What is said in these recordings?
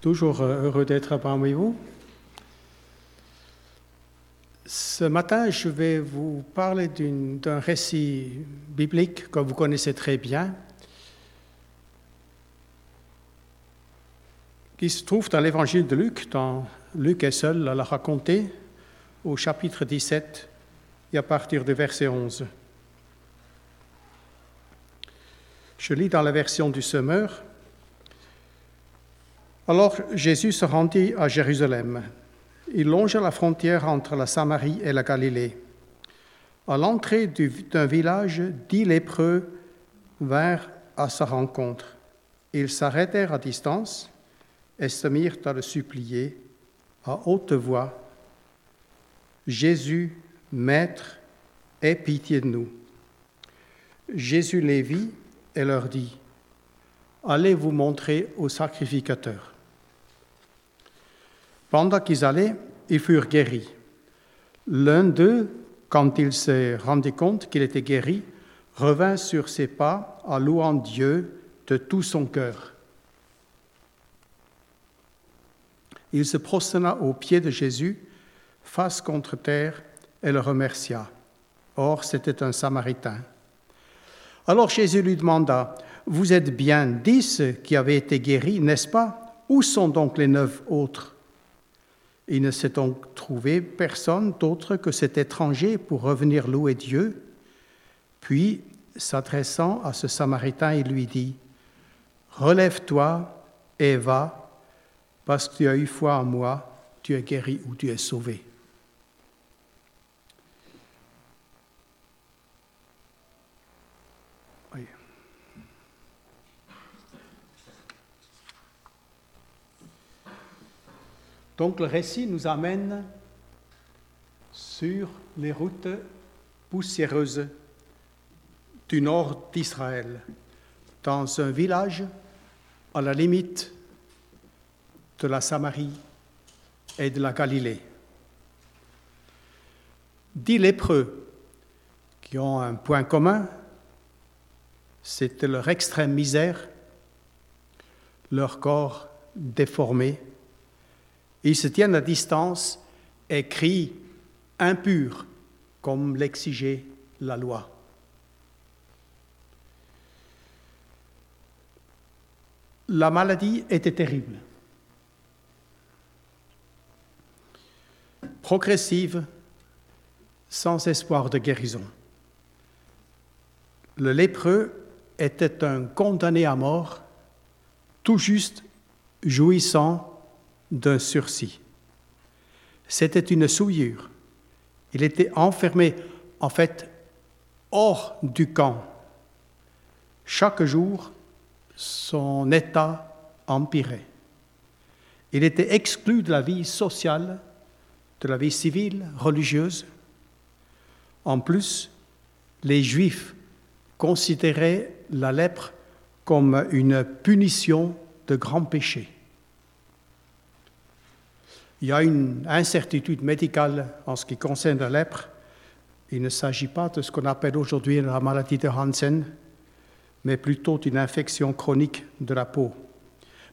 Toujours heureux d'être parmi vous. Ce matin, je vais vous parler d'un récit biblique que vous connaissez très bien, qui se trouve dans l'évangile de Luc, dans Luc est seul à la raconter, au chapitre 17 et à partir du verset 11. Je lis dans la version du Semeur. Alors Jésus se rendit à Jérusalem. Il longea la frontière entre la Samarie et la Galilée. À l'entrée d'un village, dix lépreux vinrent à sa rencontre. Ils s'arrêtèrent à distance et se mirent à le supplier à haute voix Jésus, Maître, aie pitié de nous. Jésus les vit et leur dit Allez vous montrer au sacrificateur. Pendant qu'ils allaient, ils furent guéris. L'un d'eux, quand il s'est rendu compte qu'il était guéri, revint sur ses pas en louant Dieu de tout son cœur. Il se prosterna aux pieds de Jésus, face contre terre, et le remercia. Or, c'était un Samaritain. Alors Jésus lui demanda, Vous êtes bien dix qui avez été guéris, n'est-ce pas? Où sont donc les neuf autres? Il ne s'est donc trouvé personne d'autre que cet étranger pour revenir louer Dieu. Puis, s'adressant à ce Samaritain, il lui dit, Relève-toi et va parce que tu as eu foi en moi, tu es guéri ou tu es sauvé. Donc le récit nous amène sur les routes poussiéreuses du nord d'Israël, dans un village à la limite de la Samarie et de la Galilée. Dix lépreux qui ont un point commun, c'est leur extrême misère, leur corps déformé. Ils se tiennent à distance et crient impurs comme l'exigeait la loi. La maladie était terrible. progressive, sans espoir de guérison. Le lépreux était un condamné à mort, tout juste jouissant d'un sursis. C'était une souillure. Il était enfermé, en fait, hors du camp. Chaque jour, son état empirait. Il était exclu de la vie sociale de la vie civile, religieuse. En plus, les Juifs considéraient la lèpre comme une punition de grands péchés. Il y a une incertitude médicale en ce qui concerne la lèpre. Il ne s'agit pas de ce qu'on appelle aujourd'hui la maladie de Hansen, mais plutôt d'une infection chronique de la peau.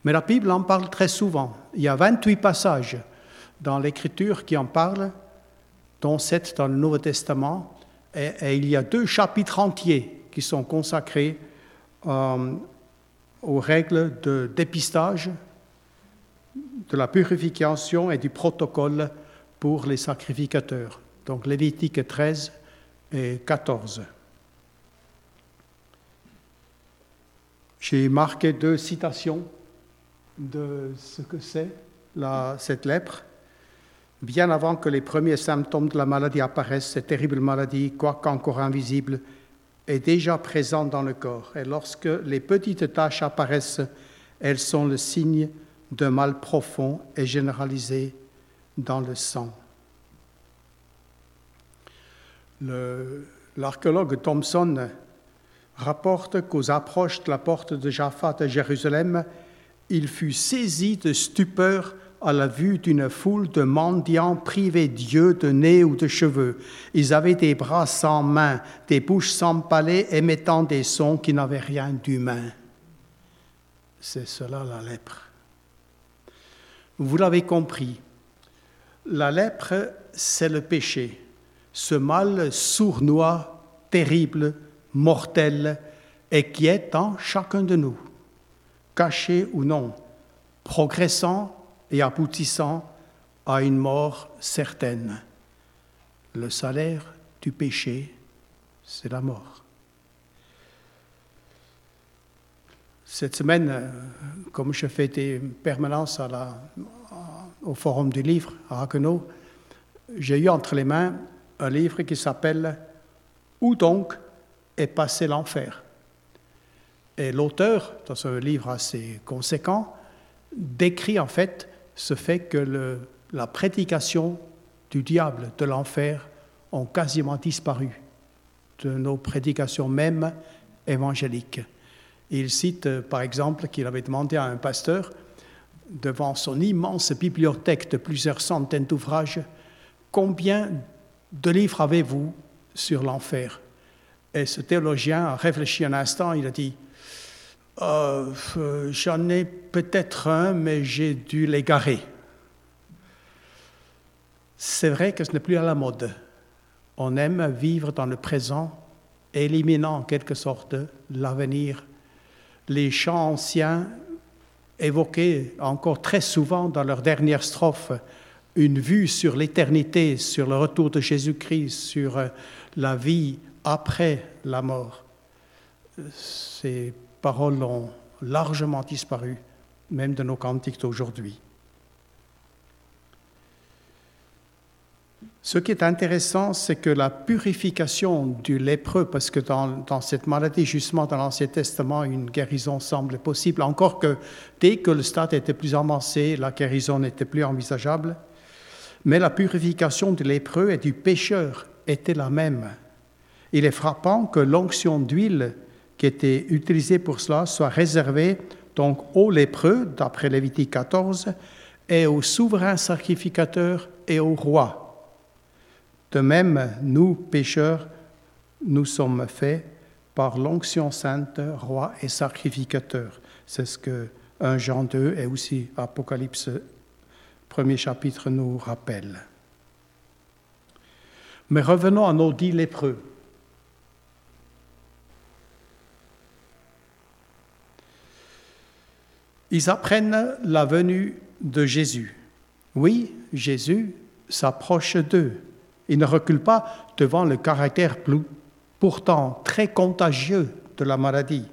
Mais la Bible en parle très souvent. Il y a 28 passages dans l'Écriture qui en parle, dont sept dans le Nouveau Testament, et, il y a deux chapitres entiers qui sont consacrés euh, aux règles de dépistage, de la purification et du protocole pour les sacrificateurs. Donc Lévitique 13 et 14. J'ai marqué deux citations de ce que c'est cette lèpre bien avant que les premiers symptômes de la maladie apparaissent, cette terrible maladie, quoique encore invisible, est déjà présente dans le corps. Et lorsque les petites taches apparaissent, elles sont le signe d'un mal profond et généralisé dans le sang. L'archéologue Thompson rapporte qu'aux approches de la porte de Jaffa de Jérusalem, il fut saisi de stupeur à la vue d'une foule de mendiants privés Dieu de nez ou de cheveux. Ils avaient des bras sans mains, des bouches sans palais, émettant des sons qui n'avaient rien d'humain. C'est cela la lèpre. Vous l'avez compris, la lèpre, c'est le péché, ce mal sournois, terrible, mortel, et qui est en chacun de nous, caché ou non, progressant et aboutissant à une mort certaine. Le salaire du péché, c'est la mort. Cette semaine, euh, comme je fais des permanences au Forum du Livre à Haguenau, j'ai eu entre les mains un livre qui s'appelle Où donc est passé l'enfer? Et l'auteur, dans un livre assez conséquent, décrit en fait ce fait que la prédication du diable de l'enfer ont quasiment disparu de nos prédications même évangéliques. Il cite euh, par exemple qu'il avait demandé à un pasteur, devant son immense bibliothèque de plusieurs centaines d'ouvrages, combien de livres avez-vous sur l'enfer? Et ce théologien a réfléchi un instant, il a dit, euh, j'en ai peut-être un, mais j'ai dû l'égarer. C'est vrai que ce n'est plus à la mode. On aime vivre dans le présent, éliminant en quelque sorte l'avenir les chants anciens évoquaient encore très souvent dans leur dernière strophe une vue sur l'éternité, sur le retour de Jésus-Christ, sur euh, la vie après la mort. Ces paroles ont largement disparu, même de nos cantiques d'aujourd'hui. Ce qui est intéressant, c'est que la purification du lépreux, parce que dans, cette maladie, justement, dans l'Ancien Testament, une guérison semble possible, encore que dès que le stade était plus avancé, la guérison n'était plus envisageable, mais la purification du lépreux et du pécheur était la même. Il est frappant que l'onction d'huile qui était utilisée pour cela soit réservée donc aux lépreux, d'après Lévitique 14, et aux souverains sacrificateurs et aux rois de même, nous, pécheurs, nous sommes faits par l'onction sainte, roi et sacrificateur. C'est ce que 1 Jean 2 et aussi Apocalypse premier chapitre nous rappelle. Mais revenons à nos dix lépreux. Ils apprennent la venue de Jésus. Oui, Jésus s'approche d'eux. Il ne recule pas devant le caractère pourtant très contagieux de la maladie.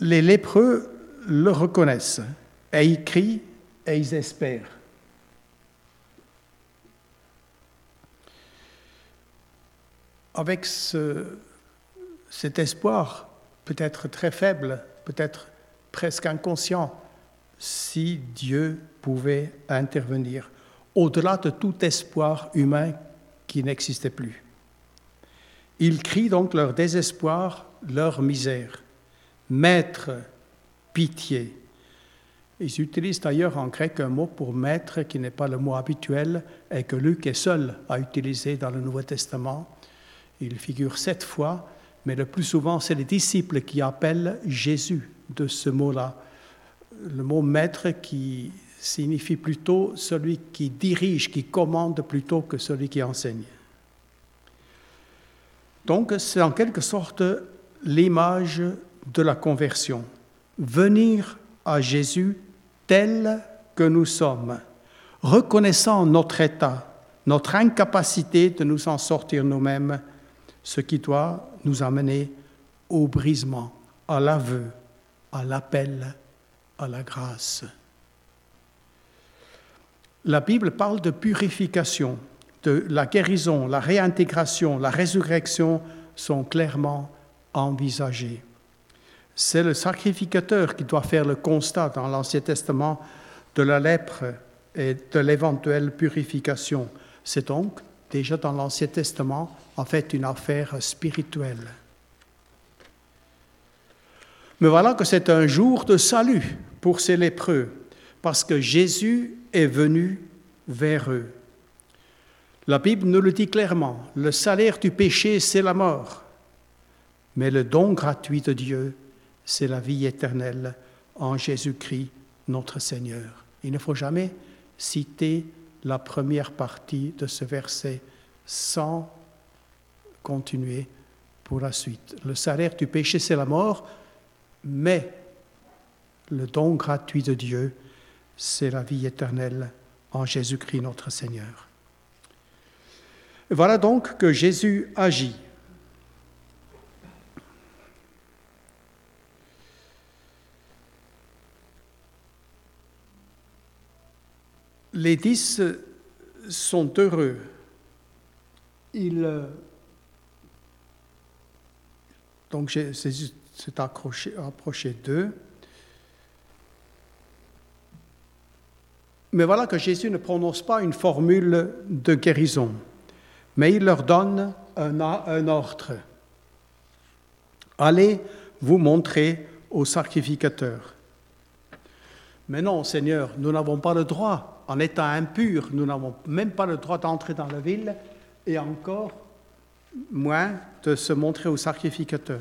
Les lépreux le reconnaissent et ils crient et ils espèrent. Avec cet espoir, peut-être très faible, peut-être presque inconscient, si Dieu pouvait intervenir au-delà de tout espoir humain qui n'existait plus. Ils crient donc leur désespoir, leur misère. Maître, pitié. Ils utilisent d'ailleurs en grec un mot pour maître qui n'est pas le mot habituel et que Luc est seul à utiliser dans le Nouveau Testament. Il figure sept fois, mais le plus souvent, c'est les disciples qui appellent Jésus de ce mot-là. Le mot maître qui signifie plutôt celui qui dirige, qui commande plutôt que celui qui enseigne. Donc c'est en quelque sorte l'image de la conversion. Venir à Jésus tel que nous sommes, reconnaissant notre état, notre incapacité de nous en sortir nous-mêmes, ce qui doit nous amener au brisement, à l'aveu, à l'appel, à la grâce. La Bible parle de purification, de la guérison, la réintégration, la résurrection sont clairement envisagées. C'est le sacrificateur qui doit faire le constat dans l'Ancien Testament de la lèpre et de l'éventuelle purification. C'est donc déjà dans l'Ancien Testament en fait une affaire spirituelle. Mais voilà que c'est un jour de salut pour ces lépreux, parce que Jésus est venu vers eux. La Bible nous le dit clairement, le salaire du péché, c'est la mort, mais le don gratuit de Dieu, c'est la vie éternelle en Jésus-Christ, notre Seigneur. Il ne faut jamais citer la première partie de ce verset sans continuer pour la suite. Le salaire du péché, c'est la mort, mais le don gratuit de Dieu, c'est la vie éternelle en Jésus-Christ notre Seigneur. Voilà donc que Jésus agit. Les dix sont heureux. Ils, donc c'est approché d'eux. Mais voilà que Jésus ne prononce pas une formule de guérison, mais il leur donne un, ordre. Allez vous montrer au sacrificateur. Mais non, Seigneur, nous n'avons pas le droit, en étant impurs, nous n'avons même pas le droit d'entrer dans la ville et encore moins de se montrer au sacrificateur.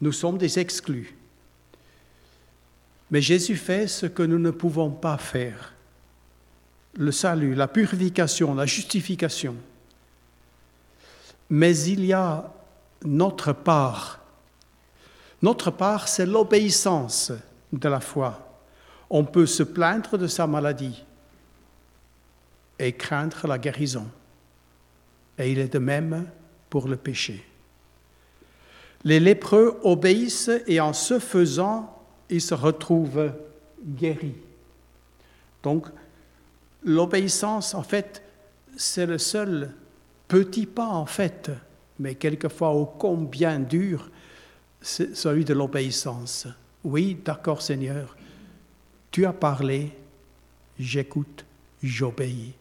Nous sommes des exclus. Mais Jésus fait ce que nous ne pouvons pas faire. Le salut, la purification, la justification. Mais il y a notre part. Notre part, c'est l'obéissance de la foi. On peut se plaindre de sa maladie et craindre la guérison. Et il est de même pour le péché. Les lépreux obéissent et en ce faisant, ils se retrouvent guéris. Donc, l'obéissance, en fait, c'est le seul petit pas, en fait, mais quelquefois ô combien dur, celui de l'obéissance. Oui, d'accord Seigneur, tu as parlé, j'écoute, j'obéis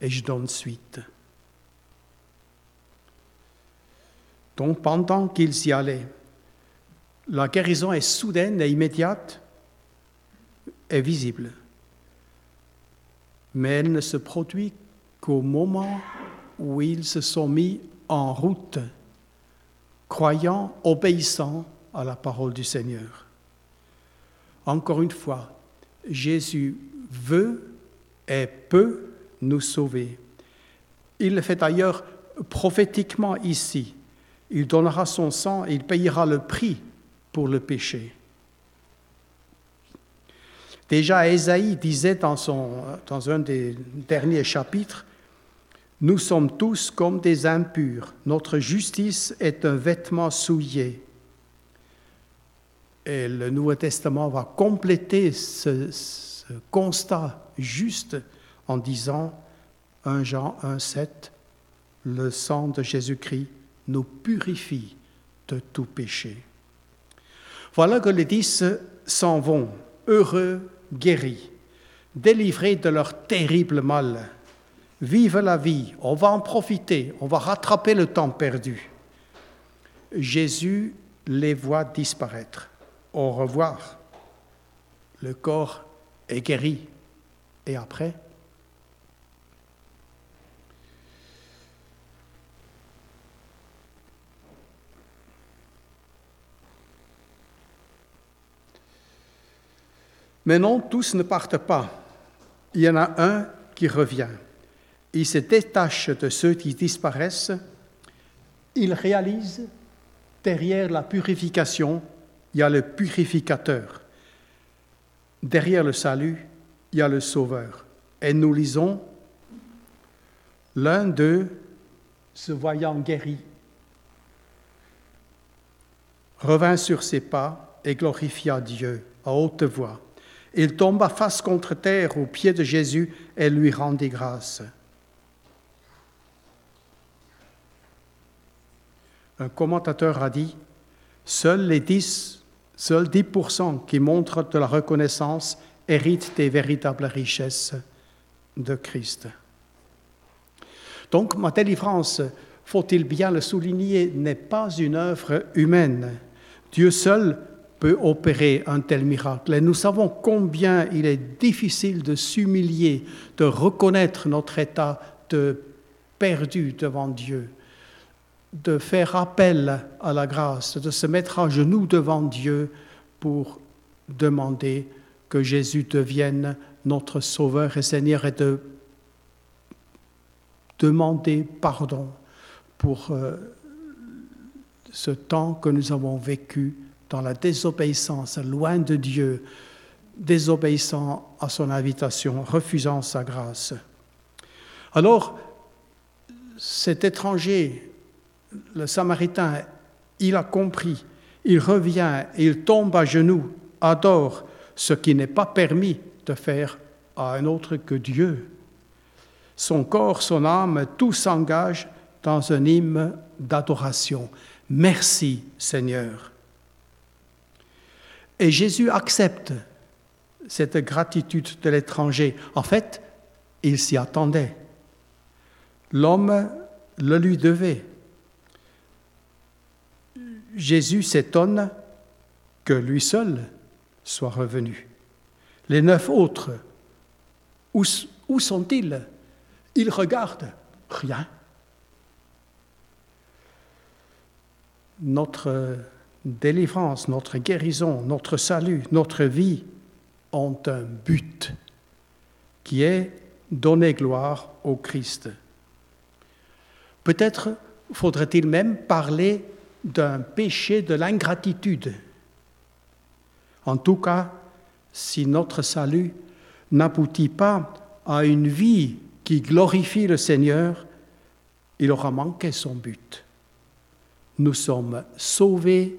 et je donne suite. Donc pendant qu'ils y allaient, la guérison est soudaine et immédiate et visible. Mais elle ne se produit qu'au moment où ils se sont mis en route, croyant, obéissant à la parole du Seigneur. Encore une fois, Jésus veut et peut nous sauver. Il le fait d'ailleurs prophétiquement ici. Il donnera son sang et il payera le prix pour le péché. Déjà, Ésaïe disait dans, son, dans un des derniers chapitres, Nous sommes tous comme des impurs, notre justice est un vêtement souillé. Et le Nouveau Testament va compléter ce, constat juste en disant 1 Jean 1,7 Le sang de Jésus-Christ nous purifie de tout péché. Voilà que les dix s'en vont, heureux, guéris, délivrés de leur terrible mal. Vive la vie, on va en profiter, on va rattraper le temps perdu. Jésus les voit disparaître. Au revoir. Le corps est guéri. Et après? Mais non, tous ne partent pas. Il y en a un qui revient. Il se détache de ceux qui disparaissent. Il réalise, derrière la purification, il y a le purificateur. Derrière le salut, il y a le sauveur. Et nous lisons, l'un d'eux, se voyant guéri, revint sur ses pas et glorifia Dieu à haute voix. Il tomba face contre terre aux pieds de Jésus et lui rendit grâce. Un commentateur a dit, seuls les 10, seuls 10% qui montrent de la reconnaissance héritent des véritables richesses de Christ. Donc ma délivrance, faut-il bien le souligner, n'est pas une œuvre humaine. Dieu seul peut opérer un tel miracle. Et nous savons combien il est difficile de s'humilier, de reconnaître notre état de perdu devant Dieu, de faire appel à la grâce, de se mettre à genoux devant Dieu pour demander que Jésus devienne notre Sauveur et Seigneur et de demander pardon pour euh, ce temps que nous avons vécu dans la désobéissance, loin de Dieu, désobéissant à son invitation, refusant sa grâce. Alors, cet étranger, le Samaritain, il a compris, il revient, il tombe à genoux, adore ce qui n'est pas permis de faire à un autre que Dieu. Son corps, son âme, tout s'engage dans un hymne d'adoration. Merci Seigneur. Et Jésus accepte cette gratitude de l'étranger. En fait, il s'y attendait. L'homme le lui devait. Jésus s'étonne que lui seul soit revenu. Les neuf autres, où, sont-ils? Ils regardent, rien. Notre délivrance, notre guérison, notre salut, notre vie ont un but qui est donner gloire au Christ. Peut-être faudrait-il même parler d'un péché de l'ingratitude. En tout cas, si notre salut n'aboutit pas à une vie qui glorifie le Seigneur, il aura manqué son but. Nous sommes sauvés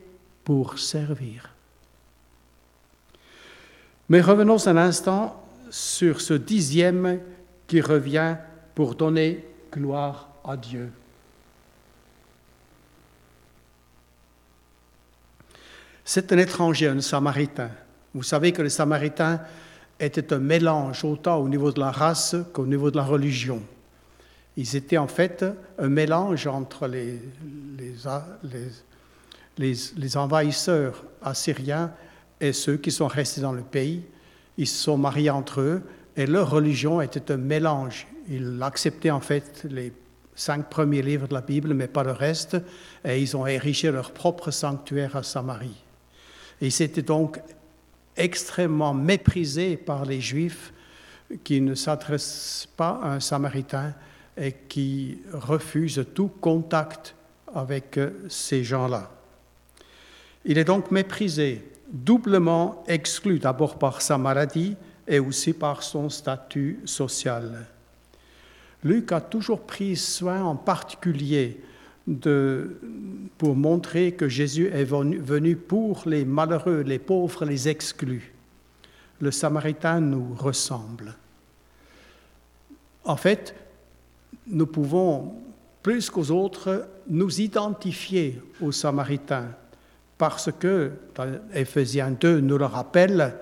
pour servir. Mais revenons un instant sur ce dixième qui revient pour donner gloire à Dieu. C'est un étranger, un samaritain. Vous savez que les samaritains étaient un mélange autant au niveau de la race qu'au niveau de la religion. Ils étaient en fait un mélange entre les, les, les, envahisseurs assyriens et ceux qui sont restés dans le pays. Ils se sont mariés entre eux et leur religion était un mélange. Ils acceptaient en fait les cinq premiers livres de la Bible, mais pas le reste, et ils ont érigé leur propre sanctuaire à Samarie. Et c'était donc extrêmement méprisé par les Juifs qui ne s'adressent pas à un Samaritain et qui refusent tout contact avec ces gens-là. Il est donc méprisé, doublement exclu d'abord par sa maladie et aussi par son statut social. Luc a toujours pris soin en particulier de, pour montrer que Jésus est venu pour les malheureux, les pauvres, les exclus. Le Samaritain nous ressemble. En fait, nous pouvons, plus qu'aux autres, nous identifier aux Samaritains, parce que, dans Éphésiens 2 nous le rappelle,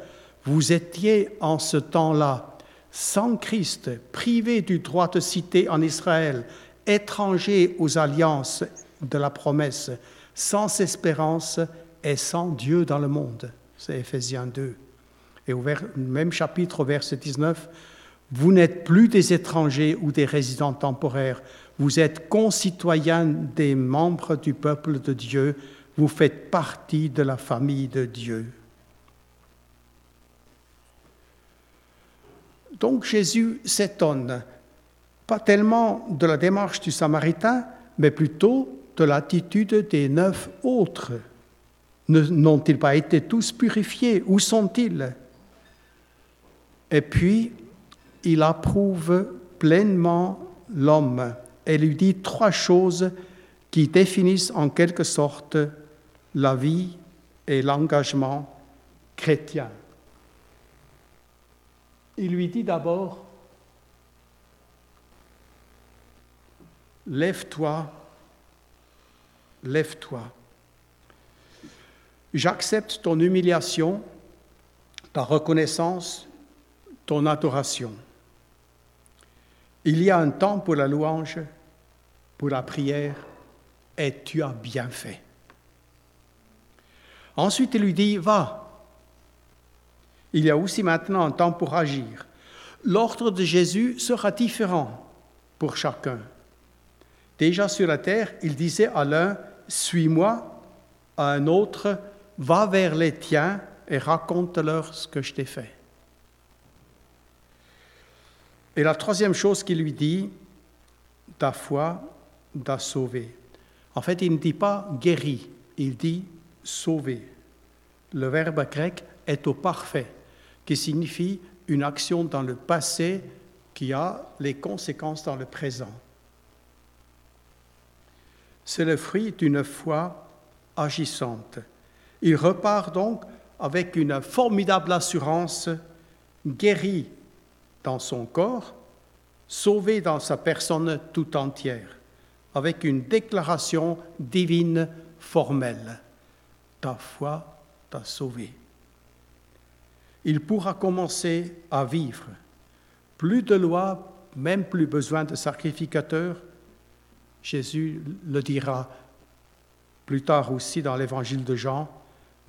vous étiez en ce temps-là sans Christ, privés du droit de citer en Israël, étrangers aux alliances de la promesse, sans espérance et sans Dieu dans le monde. C'est Ephésiens 2. Et au même chapitre, au verset 19, vous n'êtes plus des étrangers ou des résidents temporaires, vous êtes concitoyens des membres du peuple de Dieu, vous faites partie de la famille de Dieu. Donc Jésus s'étonne pas tellement de la démarche du Samaritain, mais plutôt de l'attitude des neuf autres. N'ont-ils pas été tous purifiés? Où sont-ils? Et puis, il approuve pleinement l'homme et lui dit trois choses qui définissent en quelque sorte la vie et l'engagement chrétien. Il lui dit d'abord, lève-toi, lève-toi. J'accepte ton humiliation, ta reconnaissance, ton adoration. Il y a un temps pour la louange, pour la prière, et tu as bien fait. Ensuite, il lui dit, va. Il y a aussi maintenant un temps pour agir. L'ordre de Jésus sera différent pour chacun. Déjà sur la terre, il disait à l'un, suis-moi, à un autre, va vers les tiens et raconte-leur ce que je t'ai fait. Et la troisième chose qu'il lui dit, ta foi t'a sauvé. En fait, il ne dit pas guéri, il dit sauvé. Le verbe grec est au parfait, qui signifie une action dans le passé qui a les conséquences dans le présent. C'est le fruit d'une foi agissante. Il repart donc avec une formidable assurance, guéri dans son corps, sauvé dans sa personne tout entière, avec une déclaration divine formelle. Ta foi t'a sauvé. Il pourra commencer à vivre. Plus de loi, même plus besoin de sacrificateurs. Jésus le dira plus tard aussi dans l'évangile de Jean,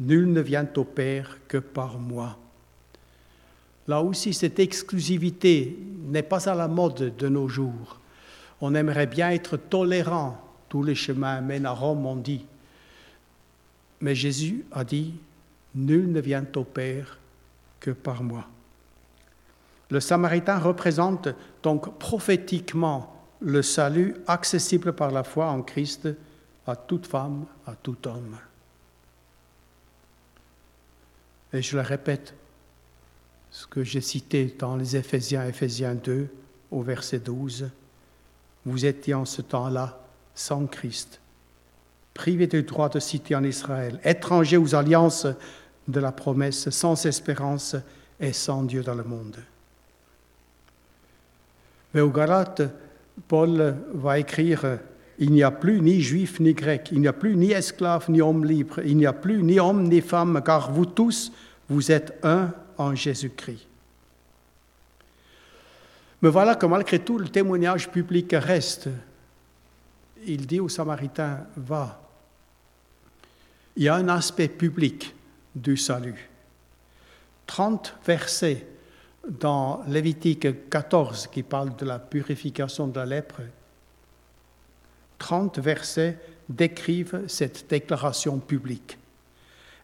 Nul ne vient au Père que par moi. Là aussi, cette exclusivité n'est pas à la mode de nos jours. On aimerait bien être tolérant. Tous les chemins mènent à Rome, on dit. Mais Jésus a dit, Nul ne vient au Père que par moi. Le Samaritain représente donc prophétiquement le salut accessible par la foi en Christ à toute femme, à tout homme. Et je le répète, ce que j'ai cité dans les Éphésiens, Éphésiens 2, au verset 12, vous étiez en ce temps-là sans Christ, privés du droit de citer en Israël, étrangers aux alliances de la promesse, sans espérance et sans Dieu dans le monde. Mais au Galates, Paul va écrire Il n'y a plus ni juif ni grec, il n'y a plus ni esclave ni homme libre, il n'y a plus ni homme ni femme, car vous tous, vous êtes un en Jésus-Christ. Mais voilà que malgré tout, le témoignage public reste. Il dit aux Samaritains, va. Il y a un aspect public du salut. 30 versets dans Lévitique 14 qui parlent de la purification de la lèpre. 30 versets décrivent cette déclaration publique.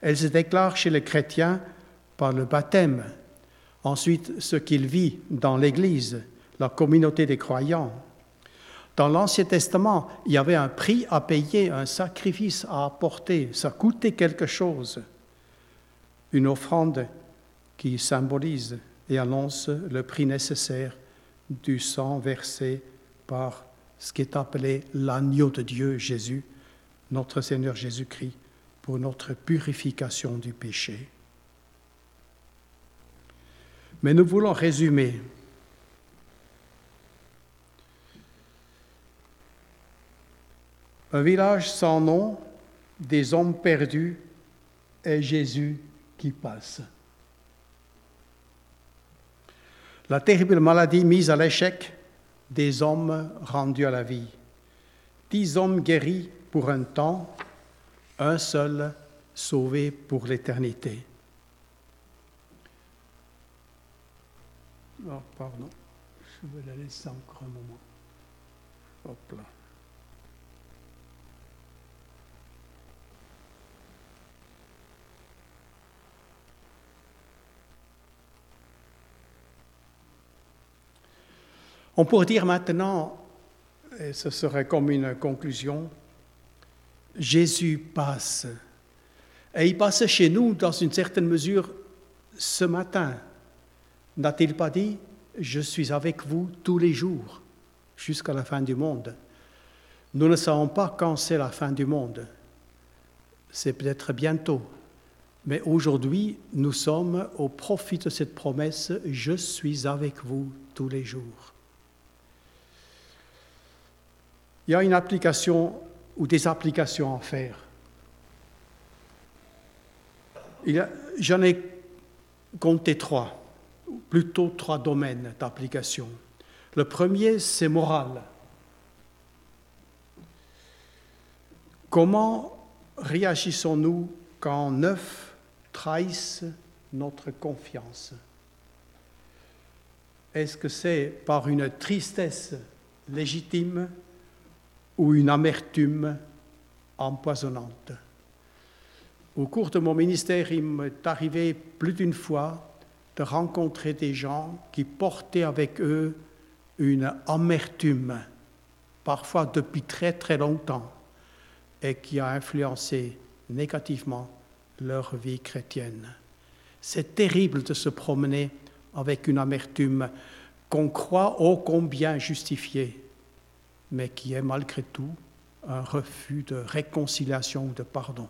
Elle se déclare chez les chrétiens par le baptême, ensuite ce qu'il vit dans l'Église, la communauté des croyants. Dans l'Ancien Testament, il y avait un prix à payer, un sacrifice à apporter, ça coûtait quelque chose une offrande qui symbolise et annonce le prix nécessaire du sang versé par ce qui est appelé l'agneau de Dieu, Jésus, notre Seigneur Jésus-Christ, pour notre purification du péché. Mais nous voulons résumer. Un village sans nom, des hommes perdus et Jésus qui passe. La terrible maladie mise à l'échec des hommes rendus à la vie. Dix hommes guéris pour un temps, un seul sauvé pour l'éternité. Oh, pardon, je vais la laisser encore un moment. Hop là. On pourrait dire maintenant, et ce serait comme une conclusion, Jésus passe. Et il passe chez nous dans une certaine mesure ce matin. N'a-t-il pas dit, je suis avec vous tous les jours jusqu'à la fin du monde? Nous ne savons pas quand c'est la fin du monde. C'est peut-être bientôt. Mais aujourd'hui, nous sommes au profit de cette promesse, je suis avec vous tous les jours. Il y a une application ou des applications à faire. J'en ai compté trois, plutôt trois domaines d'application. Le premier, c'est moral. Comment réagissons-nous quand neuf trahissent notre confiance? Est-ce que c'est par une tristesse légitime ou une amertume empoisonnante. Au cours de mon ministère, il m'est arrivé plus d'une fois de rencontrer des gens qui portaient avec eux une amertume, parfois depuis très très longtemps, et qui a influencé négativement leur vie chrétienne. C'est terrible de se promener avec une amertume qu'on croit ô combien justifiée, mais qui est malgré tout un refus de réconciliation ou de pardon.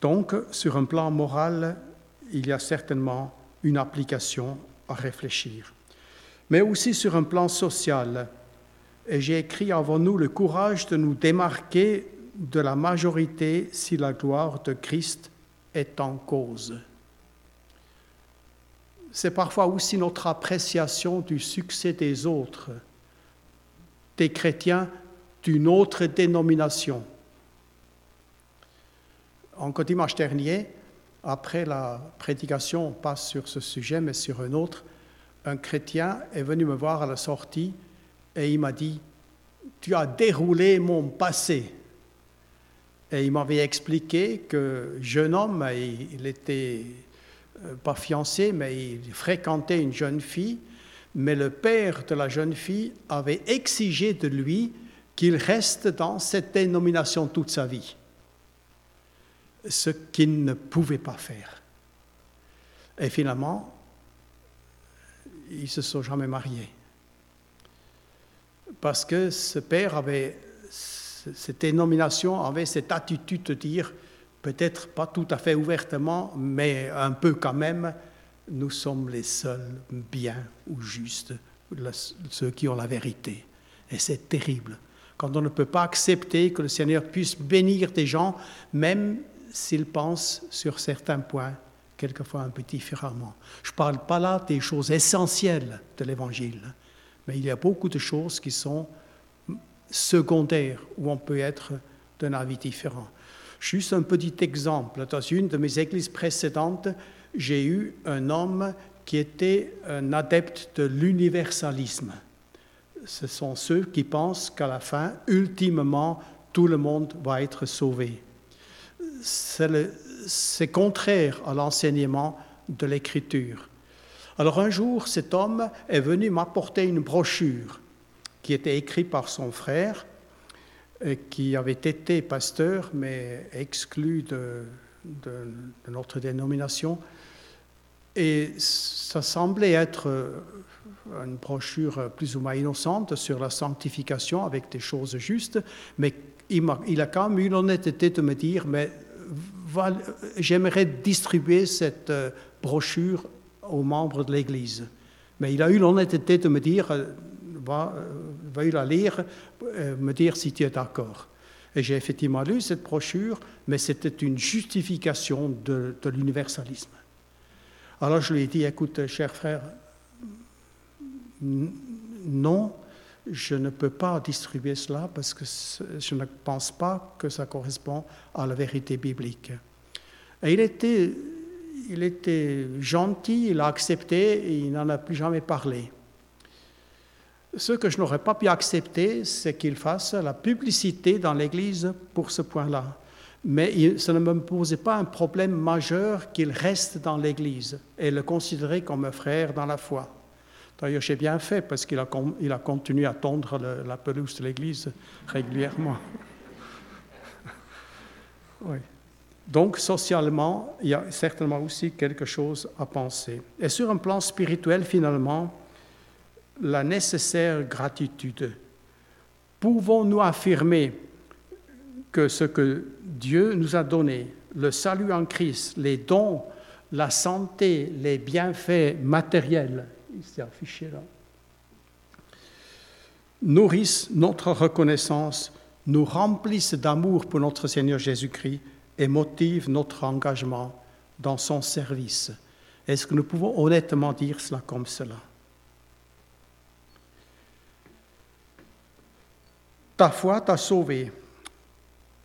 Donc, sur un plan moral, il y a certainement une application à réfléchir. Mais aussi sur un plan social, et j'ai écrit avant nous le courage de nous démarquer de la majorité si la gloire de Christ est en cause. C'est parfois aussi notre appréciation du succès des autres, des chrétiens d'une autre dénomination. Encore dimanche dernier, après la prédication, on passe sur ce sujet, mais sur un autre, un chrétien est venu me voir à la sortie et il m'a dit, tu as déroulé mon passé. Et il m'avait expliqué que jeune homme, il était pas fiancé, mais il fréquentait une jeune fille, mais le père de la jeune fille avait exigé de lui qu'il reste dans cette dénomination toute sa vie, ce qu'il ne pouvait pas faire. Et finalement, ils ne se sont jamais mariés. Parce que ce père avait, cette dénomination avait cette attitude de dire, peut-être pas tout à fait ouvertement, mais un peu quand même, nous sommes les seuls biens ou justes, ceux qui ont la vérité. Et c'est terrible quand on ne peut pas accepter que le Seigneur puisse bénir des gens, même s'ils pensent sur certains points quelquefois un peu différemment. Je ne parle pas là des choses essentielles de l'Évangile, mais il y a beaucoup de choses qui sont secondaires, où on peut être d'un avis différent. Juste un petit exemple. Dans une de mes églises précédentes, j'ai eu un homme qui était un adepte de l'universalisme. Ce sont ceux qui pensent qu'à la fin, ultimement, tout le monde va être sauvé. C'est contraire à l'enseignement de l'Écriture. Alors un jour, cet homme est venu m'apporter une brochure qui était écrite par son frère, qui avait été pasteur, mais exclu de notre dénomination. Et ça semblait être euh, une brochure plus ou moins innocente sur la sanctification avec des choses justes, mais il a, quand même eu l'honnêteté de me dire, mais j'aimerais distribuer cette euh, brochure aux membres de l'Église. Mais il a eu l'honnêteté de me dire, euh, va, va la lire, me dire si tu es d'accord. Et j'ai effectivement lu cette brochure, mais c'était une justification de l'universalisme. Alors je lui ai dit, écoute, cher frère, non, je ne peux pas distribuer cela parce que je ne pense pas que ça correspond à la vérité biblique. Et il était, il était gentil, il a accepté et il n'en a plus jamais parlé. Ce que je n'aurais pas pu accepter, c'est qu'il fasse la publicité dans l'Église pour ce point-là mais ça ne me posait pas un problème majeur qu'il reste dans l'Église et le considérer comme un frère dans la foi. D'ailleurs, j'ai bien fait parce qu'il a, continué à tondre la pelouse de l'Église régulièrement. Donc, socialement, il y a certainement aussi quelque chose à penser. Et sur un plan spirituel, finalement, la nécessaire gratitude. Pouvons-nous affirmer que ce que Dieu nous a donné, le salut en Christ, les dons, la santé, les bienfaits matériels, il affiché là, nourrissent notre reconnaissance, nous remplissent d'amour pour notre Seigneur Jésus-Christ et motivent notre engagement dans son service. Est-ce que nous pouvons honnêtement dire cela comme cela? Ta foi t'a sauvé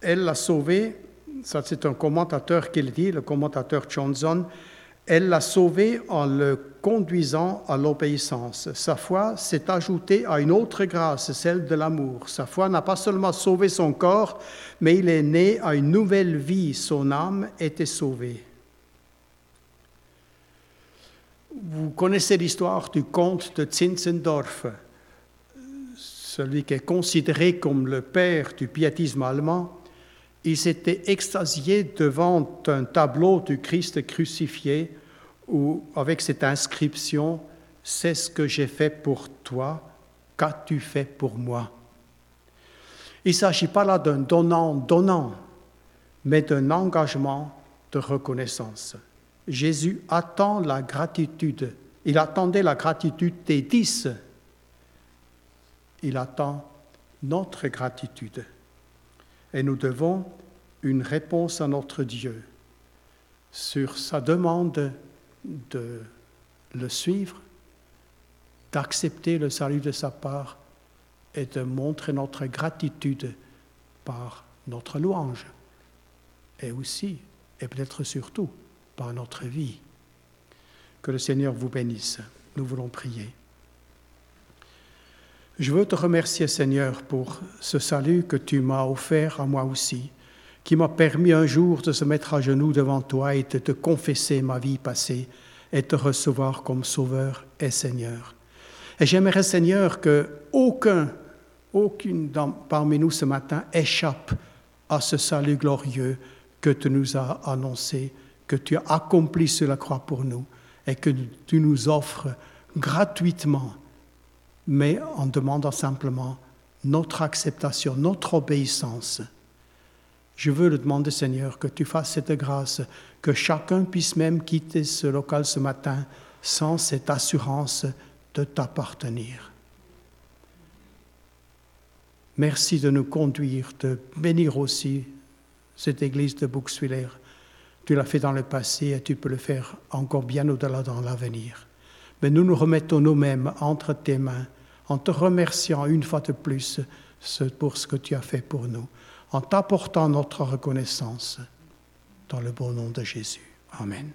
elle l'a sauvé, ça c'est un commentateur qui le dit, le commentateur Johnson, elle l'a sauvé en le conduisant à l'obéissance. Sa foi s'est ajoutée à une autre grâce, celle de l'amour. Sa foi n'a pas seulement sauvé son corps, mais il est né à une nouvelle vie. Son âme était sauvée. Vous connaissez l'histoire du comte de Zinzendorf, celui qui est considéré comme le père du piétisme allemand. Il s'était extasié devant un tableau du Christ crucifié où, avec cette inscription C'est ce que j'ai fait pour toi, qu'as-tu fait pour moi? Il ne s'agit pas là d'un donnant-donnant, mais d'un engagement de reconnaissance. Jésus attend la gratitude. Il attendait la gratitude des dix. Il attend notre gratitude. Et nous devons une réponse à notre Dieu sur sa demande de le suivre, d'accepter le salut de sa part et de montrer notre gratitude par notre louange et aussi, et peut-être surtout, par notre vie. Que le Seigneur vous bénisse. Nous voulons prier. Je veux te remercier, Seigneur, pour ce salut que tu m'as offert à moi aussi, qui m'a permis un jour de se mettre à genoux devant toi et de te confesser ma vie passée et te recevoir comme Sauveur et Seigneur. Et j'aimerais, Seigneur, que aucun, aucune parmi nous ce matin échappe à ce salut glorieux que tu nous as annoncé, que tu as accompli sur la croix pour nous et que tu nous offres gratuitement, mais en demandant simplement notre acceptation, notre obéissance. Je veux le demander, Seigneur, que tu fasses cette grâce, que chacun puisse même quitter ce local ce matin sans cette assurance de t'appartenir. Merci de nous conduire, de bénir aussi cette église de Bouxwiller. Tu l'as fait dans le passé et tu peux le faire encore bien au-delà dans l'avenir. Mais nous nous remettons nous-mêmes entre tes mains en te remerciant une fois de plus pour ce que tu as fait pour nous, en t'apportant notre reconnaissance dans le bon nom de Jésus. Amen.